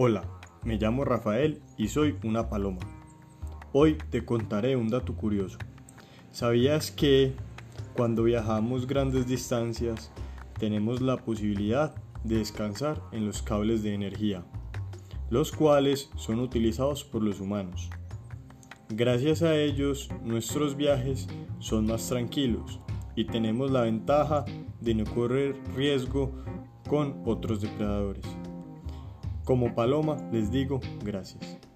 Hola, me llamo Rafael y soy una paloma. Hoy te contaré un dato curioso. ¿Sabías que cuando viajamos grandes distancias tenemos la posibilidad de descansar en los cables de energía, los cuales son utilizados por los humanos? Gracias a ellos nuestros viajes son más tranquilos y tenemos la ventaja de no correr riesgo con otros depredadores. Como paloma les digo gracias.